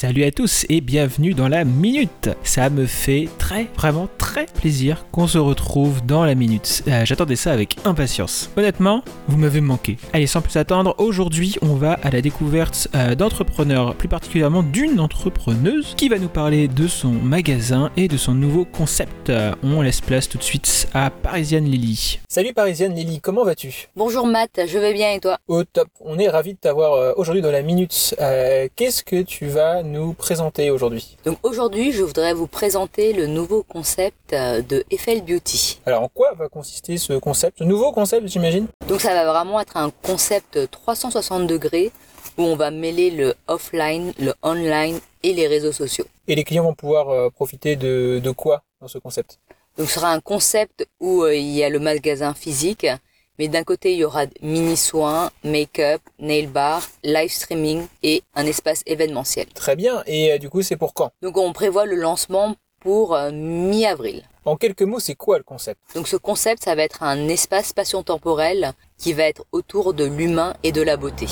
Salut à tous et bienvenue dans la minute. Ça me fait très, vraiment très plaisir qu'on se retrouve dans la minute. Euh, J'attendais ça avec impatience. Honnêtement, vous m'avez manqué. Allez, sans plus attendre, aujourd'hui on va à la découverte euh, d'entrepreneurs, plus particulièrement d'une entrepreneuse qui va nous parler de son magasin et de son nouveau concept. Euh, on laisse place tout de suite à Parisienne Lily. Salut Parisienne Lily, comment vas-tu? Bonjour Matt, je vais bien et toi? Au top, on est ravis de t'avoir euh, aujourd'hui dans la minute. Euh, Qu'est-ce que tu vas nous présenter aujourd'hui Donc aujourd'hui, je voudrais vous présenter le nouveau concept euh, de Eiffel Beauty. Alors en quoi va consister ce concept Ce nouveau concept j'imagine? Donc ça va vraiment être un concept 360 degrés où on va mêler le offline, le online et les réseaux sociaux. Et les clients vont pouvoir euh, profiter de, de quoi dans ce concept? Donc ce sera un concept où euh, il y a le magasin physique, mais d'un côté il y aura mini soins, make-up, nail bar, live streaming et un espace événementiel. Très bien, et euh, du coup c'est pour quand? Donc on prévoit le lancement pour euh, mi-avril. En quelques mots, c'est quoi le concept? Donc ce concept, ça va être un espace spatio-temporel qui va être autour de l'humain et de la beauté.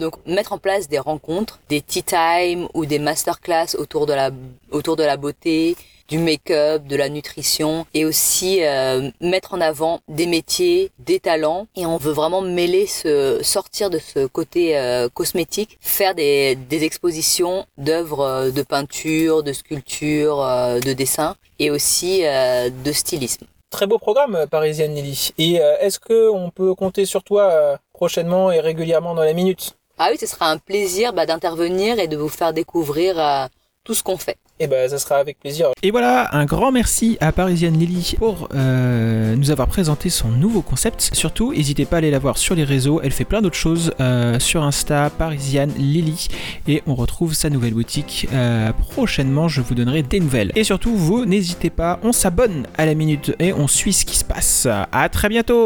Donc mettre en place des rencontres, des tea time ou des masterclass autour de la autour de la beauté, du make-up, de la nutrition et aussi euh, mettre en avant des métiers, des talents et on veut vraiment mêler ce sortir de ce côté euh, cosmétique, faire des, des expositions d'œuvres euh, de peinture, de sculpture, euh, de dessin et aussi euh, de stylisme. Très beau programme, euh, Parisienne Lily. Et euh, est-ce que on peut compter sur toi euh, prochainement et régulièrement dans la minute? Ah oui, ce sera un plaisir bah, d'intervenir et de vous faire découvrir euh, tout ce qu'on fait. Eh ben, ça sera avec plaisir. Et voilà, un grand merci à Parisienne Lily pour euh, nous avoir présenté son nouveau concept. Surtout, n'hésitez pas à aller la voir sur les réseaux. Elle fait plein d'autres choses euh, sur Insta, Parisienne Lily. Et on retrouve sa nouvelle boutique euh, prochainement. Je vous donnerai des nouvelles. Et surtout, vous n'hésitez pas, on s'abonne à la minute et on suit ce qui se passe. À très bientôt